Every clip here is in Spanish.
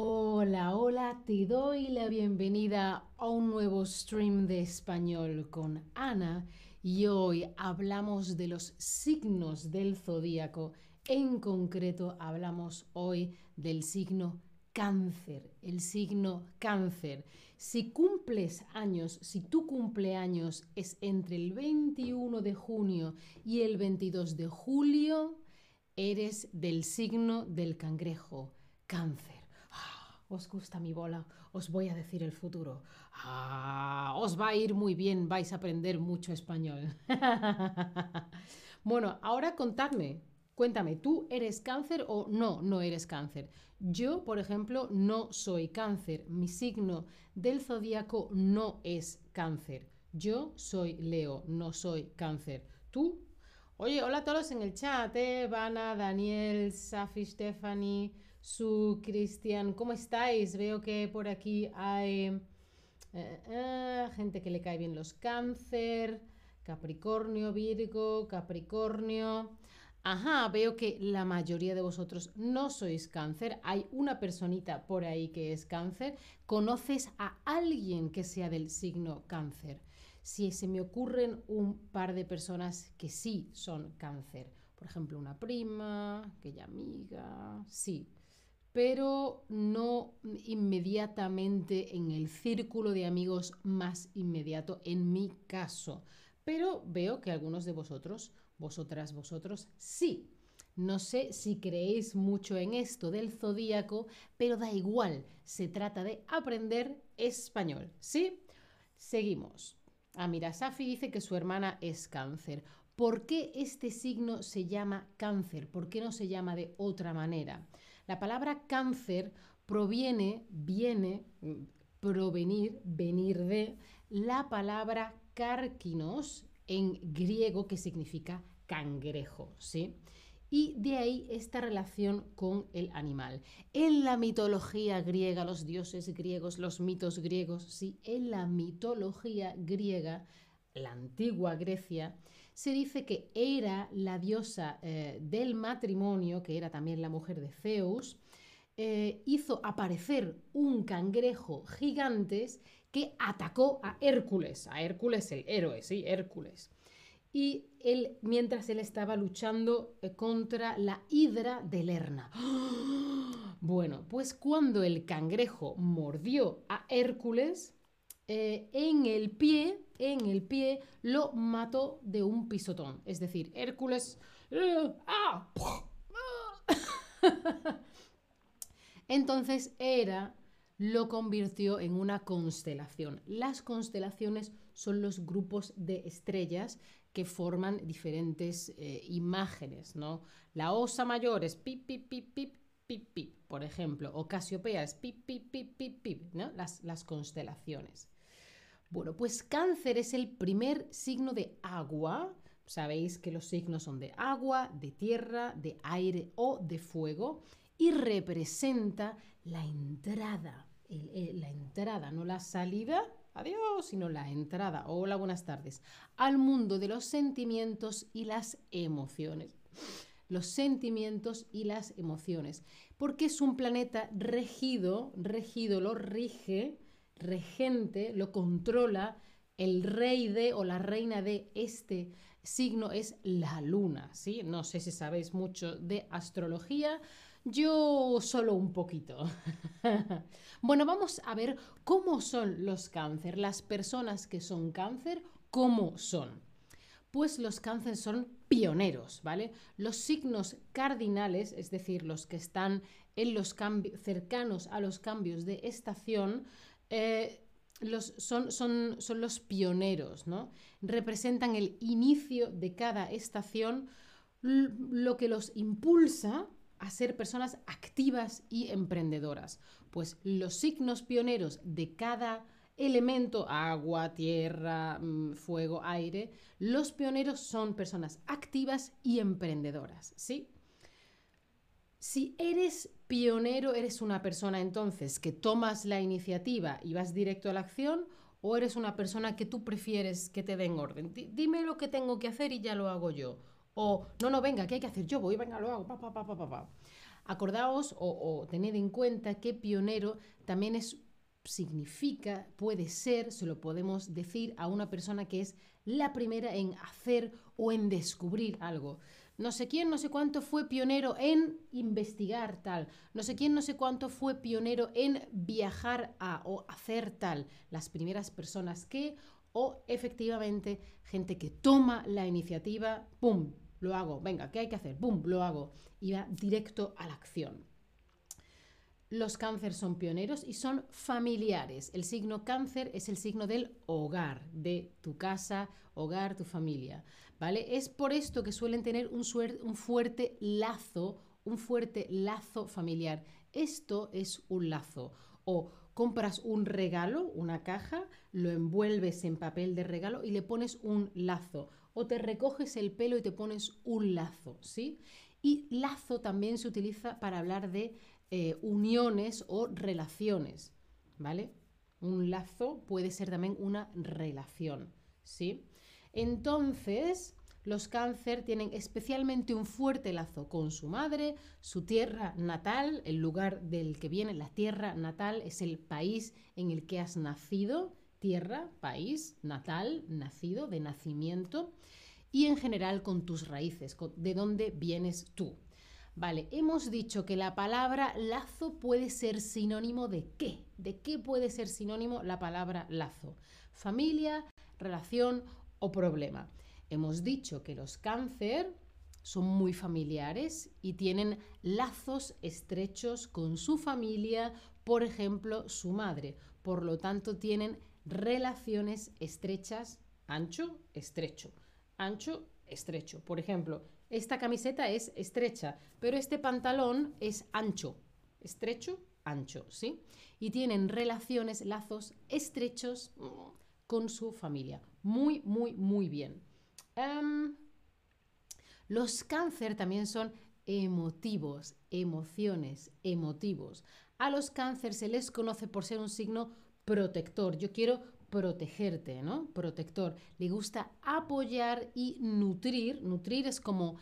Hola, hola, te doy la bienvenida a un nuevo stream de español con Ana y hoy hablamos de los signos del zodíaco. En concreto hablamos hoy del signo cáncer, el signo cáncer. Si cumples años, si tu cumpleaños es entre el 21 de junio y el 22 de julio, eres del signo del cangrejo, cáncer. ¿Os gusta mi bola? Os voy a decir el futuro. Ah, os va a ir muy bien, vais a aprender mucho español. bueno, ahora contadme, cuéntame, ¿tú eres cáncer o no, no eres cáncer? Yo, por ejemplo, no soy cáncer. Mi signo del zodíaco no es cáncer. Yo soy Leo, no soy cáncer. ¿Tú? Oye, hola a todos en el chat, ¿eh? Daniel, Safi, Stephanie, Su, Cristian, ¿cómo estáis? Veo que por aquí hay eh, eh, gente que le cae bien los cáncer, Capricornio, Virgo, Capricornio. Ajá, veo que la mayoría de vosotros no sois cáncer. Hay una personita por ahí que es cáncer. ¿Conoces a alguien que sea del signo cáncer? Si se me ocurren un par de personas que sí son cáncer. Por ejemplo, una prima, aquella amiga, sí. Pero no inmediatamente en el círculo de amigos más inmediato, en mi caso. Pero veo que algunos de vosotros vosotras, vosotros, sí. No sé si creéis mucho en esto del zodíaco, pero da igual, se trata de aprender español, ¿sí? Seguimos. Ah, mira, Safi dice que su hermana es cáncer. ¿Por qué este signo se llama cáncer? ¿Por qué no se llama de otra manera? La palabra cáncer proviene, viene, provenir, venir de la palabra cárquinos en griego que significa cangrejo, ¿sí? Y de ahí esta relación con el animal. En la mitología griega, los dioses griegos, los mitos griegos, sí, en la mitología griega, la antigua Grecia, se dice que era la diosa eh, del matrimonio, que era también la mujer de Zeus, eh, hizo aparecer un cangrejo gigantes que atacó a Hércules, a Hércules el héroe, sí, Hércules y él, mientras él estaba luchando eh, contra la hidra de Lerna. Bueno, pues cuando el cangrejo mordió a Hércules, eh, en el pie, en el pie, lo mató de un pisotón. Es decir, Hércules... Eh, ¡ah! Entonces era lo convirtió en una constelación. Las constelaciones son los grupos de estrellas que forman diferentes eh, imágenes, ¿no? La Osa Mayor es pip, pip, pip, pip, pip, pip, por ejemplo, o Casiopea es pip, pip, pip, pip, pip, ¿no? Las, las constelaciones. Bueno, pues cáncer es el primer signo de agua. Sabéis que los signos son de agua, de tierra, de aire o de fuego y representa la entrada, la entrada, no la salida adiós, sino la entrada, hola, buenas tardes, al mundo de los sentimientos y las emociones. Los sentimientos y las emociones. Porque es un planeta regido, regido, lo rige, regente, lo controla el rey de o la reina de este signo es la luna, ¿sí? No sé si sabéis mucho de astrología, yo solo un poquito. bueno, vamos a ver cómo son los cáncer, las personas que son cáncer, cómo son. Pues los cánceres son pioneros, ¿vale? Los signos cardinales, es decir, los que están en los cercanos a los cambios de estación, eh, los, son, son, son los pioneros, ¿no? Representan el inicio de cada estación, lo que los impulsa a ser personas activas y emprendedoras. Pues los signos pioneros de cada elemento, agua, tierra, mm, fuego, aire, los pioneros son personas activas y emprendedoras, ¿sí? Si eres pionero, eres una persona entonces que tomas la iniciativa y vas directo a la acción, o eres una persona que tú prefieres que te den orden. dime lo que tengo que hacer y ya lo hago yo. O, no, no, venga, ¿qué hay que hacer? Yo voy, venga, lo hago, pa, pa, pa. Acordaos o, tened en cuenta que pionero también es, significa, puede ser, se lo podemos decir a una persona que es la primera en hacer o en descubrir algo. No sé quién, no sé cuánto fue pionero en investigar tal. No sé quién, no sé cuánto fue pionero en viajar a o hacer tal. Las primeras personas que o efectivamente gente que toma la iniciativa, ¡pum! Lo hago, venga, ¿qué hay que hacer? ¡Pum! Lo hago. Y va directo a la acción. Los cáncer son pioneros y son familiares. El signo cáncer es el signo del hogar, de tu casa, hogar, tu familia. ¿Vale? Es por esto que suelen tener un, un fuerte lazo, un fuerte lazo familiar. Esto es un lazo. O compras un regalo, una caja, lo envuelves en papel de regalo y le pones un lazo. O te recoges el pelo y te pones un lazo, ¿sí? Y lazo también se utiliza para hablar de eh, uniones o relaciones, ¿vale? Un lazo puede ser también una relación, ¿sí? Entonces, los cáncer tienen especialmente un fuerte lazo con su madre, su tierra natal, el lugar del que viene, la tierra natal es el país en el que has nacido, tierra, país, natal, nacido, de nacimiento, y en general con tus raíces, de dónde vienes tú. Vale, hemos dicho que la palabra lazo puede ser sinónimo de qué. ¿De qué puede ser sinónimo la palabra lazo? Familia, relación o problema. Hemos dicho que los cáncer son muy familiares y tienen lazos estrechos con su familia, por ejemplo, su madre. Por lo tanto, tienen relaciones estrechas, ancho, estrecho, ancho, estrecho. Por ejemplo, esta camiseta es estrecha, pero este pantalón es ancho, estrecho, ancho, ¿sí? Y tienen relaciones, lazos estrechos mm, con su familia. Muy, muy, muy bien. Em, los cáncer también son emotivos, emociones, emotivos. A los cáncer se les conoce por ser un signo protector. Yo quiero protegerte, ¿no? Protector. Le gusta apoyar y nutrir. Nutrir es como,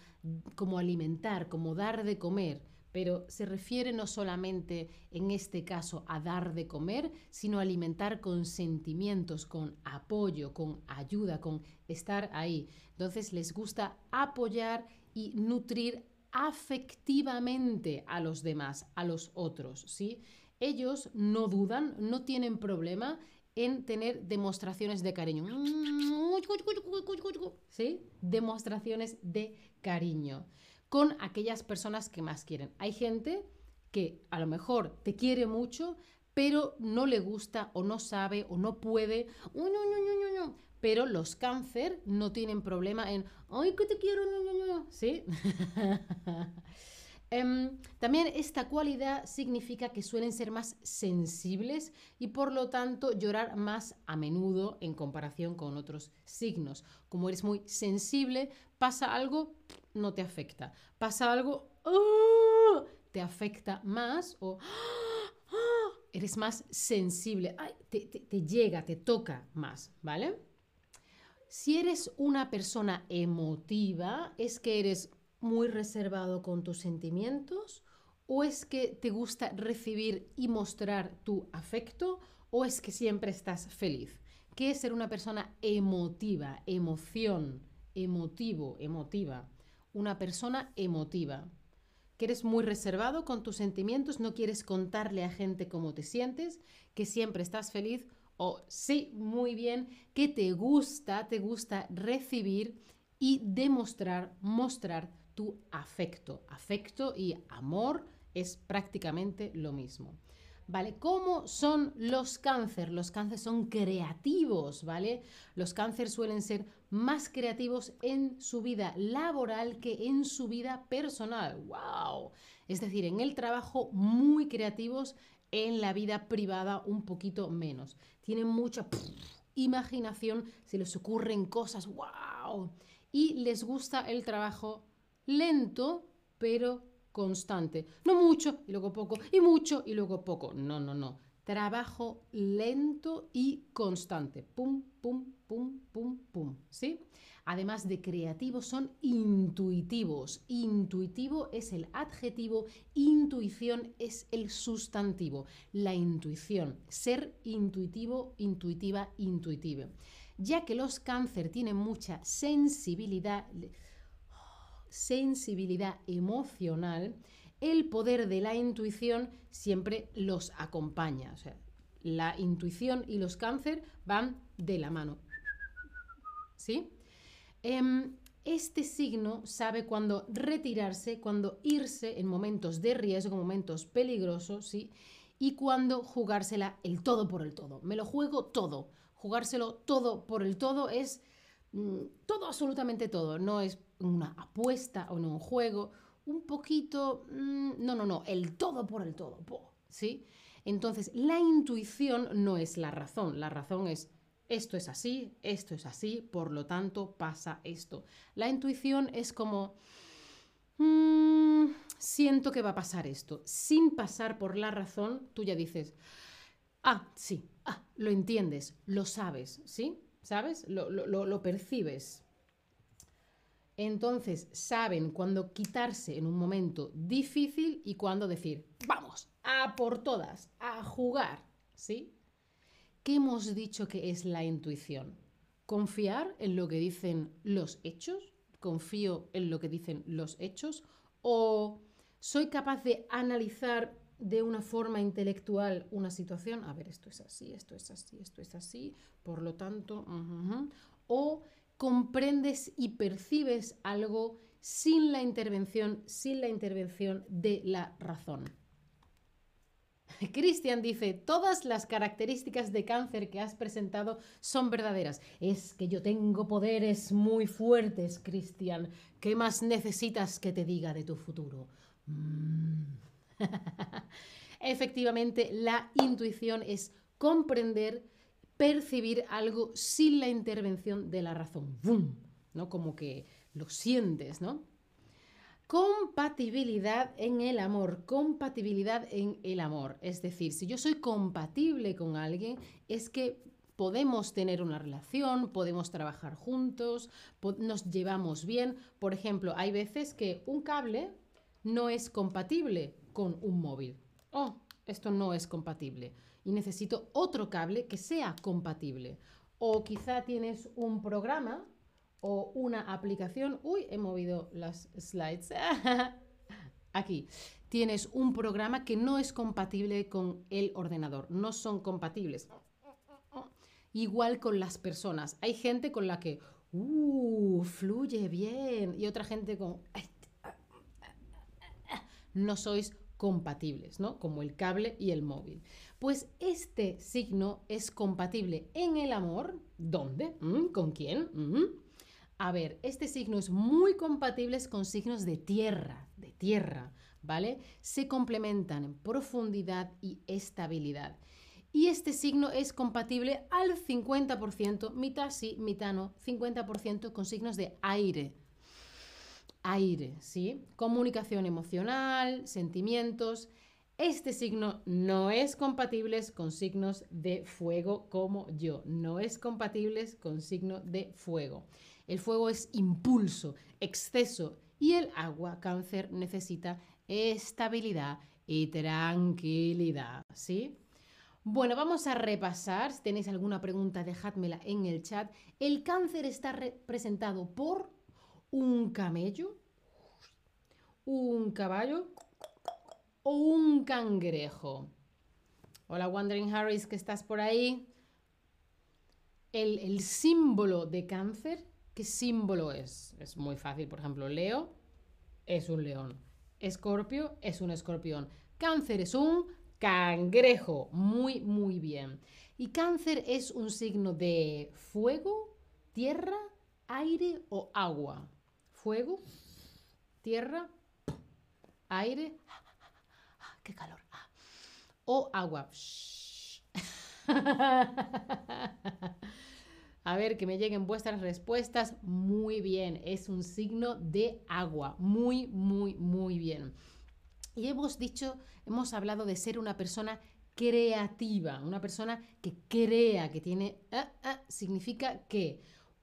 como alimentar, como dar de comer pero se refiere no solamente en este caso a dar de comer, sino alimentar con sentimientos, con apoyo, con ayuda, con estar ahí. Entonces les gusta apoyar y nutrir afectivamente a los demás, a los otros, ¿sí? Ellos no dudan, no tienen problema en tener demostraciones de cariño. ¿Sí? Demostraciones de cariño con aquellas personas que más quieren. Hay gente que a lo mejor te quiere mucho, pero no le gusta o no sabe o no puede. pero los cáncer no tienen problema en, ay, que te quiero, ¿sí? Em, también esta cualidad significa que suelen ser más sensibles y por lo tanto llorar más a menudo en comparación con otros signos. Como eres muy sensible, pasa algo, no te afecta. Pasa algo, ¡ah! te afecta más o ¡ah! eres más sensible, te, te llega, te toca más, ¿vale? Si eres una persona emotiva, es que eres muy reservado con tus sentimientos? ¿O es que te gusta recibir y mostrar tu afecto? ¿O es que siempre estás feliz? ¿Qué es ser una persona emotiva? Emoción, emotivo, emotiva. Una persona emotiva. Que eres muy reservado con tus sentimientos, no quieres contarle a gente cómo te sientes, que siempre estás feliz o sí, muy bien, que te gusta, te gusta recibir y demostrar, mostrar tu afecto. Afecto y amor es prácticamente lo mismo. ¿Vale? ¿Cómo son los cáncer? Los cáncer son creativos, ¿vale? Los cáncer suelen ser más creativos en su vida laboral que en su vida personal. ¡Wow! Es decir, en el trabajo muy creativos, en la vida privada un poquito menos. Tienen mucha imaginación, se les ocurren cosas, ¡wow! Y les gusta el trabajo lento, pero constante. No mucho y luego poco, y mucho y luego poco. No, no, no. trabajo lento y constante. Pum, pum, pum, pum, pum. ¿Sí? Además de creativos, son intuitivos. Intuitivo es el adjetivo, intuición es el sustantivo. La intuición, ser intuitivo, intuitiva, intuitive. Ya que los cáncer tienen mucha sensibilidad, sensibilidad emocional, el poder de la intuición siempre los acompaña. O sea, la intuición y los cáncer van de la mano. ¿Sí? Em, este signo sabe cuándo retirarse, cuándo irse en momentos de riesgo, momentos peligrosos, ¿sí? Y cuándo jugársela el todo por el todo. Me lo juego todo. Jugárselo todo por el todo es mm, todo, absolutamente todo. No es una apuesta o no un juego. Un poquito, mm, no, no, no, el todo por el todo, ¿sí? Entonces, la intuición no es la razón. La razón es esto es así, esto es así, por lo tanto pasa esto. La intuición es como, mm, siento que va a pasar esto. Sin pasar por la razón, tú ya dices, ah, sí, ah, lo entiendes, lo sabes, ¿sí? ¿Sabes? Lo, lo percibes. Entonces saben cuándo quitarse en un momento difícil y cuándo decir, vamos, a por todas, a jugar, ¿sí? ¿Qué hemos dicho que es la intuición? ¿Confiar en lo que dicen los hechos? ¿Confío en lo que dicen los hechos? ¿O soy capaz de analizar de una forma intelectual una situación? A ver, esto es así, esto es así, esto es así, por lo tanto, o comprendes y percibes algo sin la intervención, sin la intervención de la razón. Cristian dice, todas las características de cáncer que has presentado son verdaderas. Es que yo tengo poderes muy fuertes, Cristian. ¿Qué más necesitas que te diga de tu futuro? Mm. Efectivamente, la intuición es comprender, percibir algo sin la intervención de la razón. ¿No? Como que lo sientes, ¿no? Compatibilidad en el amor, compatibilidad en el amor. Es decir, si yo soy compatible con alguien, es que podemos tener una relación, podemos trabajar juntos, nos llevamos bien. Por ejemplo, hay veces que un cable no es compatible con un móvil. Oh, esto no es compatible y necesito otro cable que sea compatible. O quizá tienes un programa o una aplicación, uy, he movido las slides, aquí, tienes un programa que no es compatible con el ordenador, no son compatibles. Igual con las personas, hay gente con la que, uh, fluye bien, y otra gente con, no sois compatibles, ¿no? Como el cable y el móvil. Pues este signo es compatible en el amor, ¿dónde? ¿Mm? ¿Con quién? ¿Mm? A ver, este signo es muy compatible con signos de tierra, de tierra, ¿vale? Se complementan en profundidad y estabilidad. Y este signo es compatible al 50%, mitad sí, mitad no, 50% con signos de aire. Aire, ¿sí? Comunicación emocional, sentimientos. Este signo no es compatible con signos de fuego como yo. No es compatible con signo de fuego. El fuego es impulso, exceso y el agua, cáncer, necesita estabilidad y tranquilidad, ¿sí? Bueno, vamos a repasar. Si tenéis alguna pregunta, dejádmela en el chat. El cáncer está representado por un camello, un caballo o un cangrejo. Hola, Wandering Harris, que estás por ahí. El, el símbolo de cáncer ¿Qué símbolo es? Es muy fácil. Por ejemplo, Leo es un león. Escorpio es un escorpión. Cáncer es un cangrejo. Muy, muy bien. Y cáncer es un signo de fuego, tierra, aire o agua. Fuego, tierra, aire. ¡Qué calor! O agua. A ver, que me lleguen vuestras respuestas. Muy bien, es un signo de agua. Muy, muy, muy bien. Y hemos dicho, hemos hablado de ser una persona creativa. Una persona que crea, que tiene... Ah, ah, significa que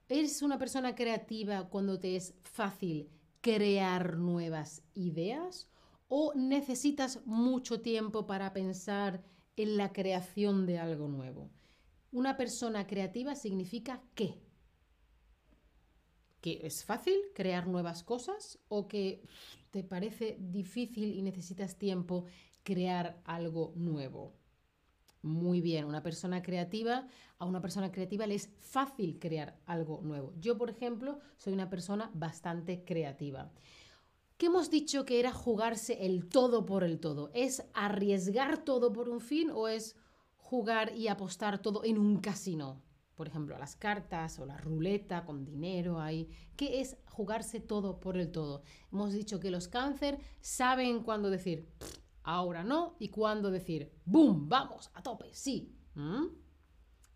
eres una persona creativa cuando te es fácil crear nuevas ideas o necesitas mucho tiempo para pensar en la creación de algo nuevo. Una persona creativa significa qué? ¿Que es fácil crear nuevas cosas o que te parece difícil y necesitas tiempo crear algo nuevo? Muy bien, una persona creativa, a una persona creativa le es fácil crear algo nuevo. Yo, por ejemplo, soy una persona bastante creativa. ¿Qué hemos dicho que era jugarse el todo por el todo? ¿Es arriesgar todo por un fin o es jugar y apostar todo en un casino? Por ejemplo, las cartas o la ruleta con dinero ahí. ¿Qué es jugarse todo por el todo? Hemos dicho que los cáncer saben cuándo decir ahora no y cuándo decir ¡boom! Vamos, a tope, sí. ¿Mm?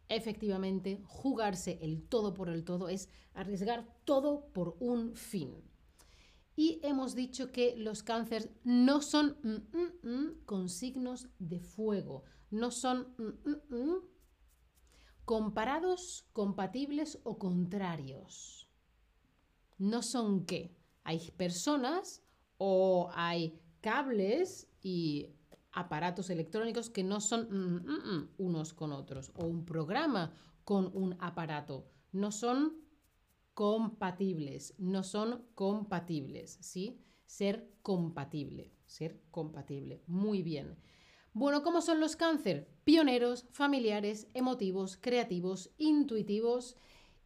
Efectivamente, jugarse el todo por el todo es arriesgar todo por un fin. Y hemos dicho que los cánceres no son mm, mm, con signos de fuego, no son comparados, compatibles o contrarios. No son qué. Hay personas o hay cables y aparatos electrónicos que no son mm, mm, mm, unos con otros, o un programa con un aparato. No son compatibles, no son compatibles, ¿sí? Ser compatible, ser compatible. Muy bien. Bueno, ¿cómo son los cáncer? Pioneros, familiares, emotivos, creativos, intuitivos.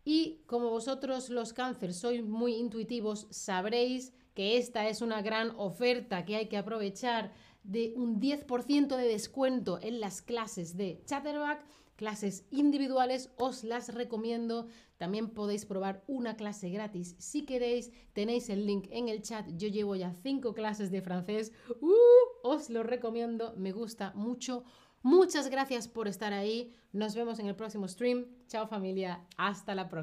Y como vosotros los cáncer sois muy intuitivos, sabréis que esta es una gran oferta que hay que aprovechar de un 10% de descuento en las clases de Chatterback, clases individuales, os las recomiendo. También podéis probar una clase gratis si queréis. Tenéis el link en el chat. Yo llevo ya 5 clases de francés. ¡Uh! os lo recomiendo, me gusta mucho. Muchas gracias por estar ahí. Nos vemos en el próximo stream. Chao familia, hasta la próxima.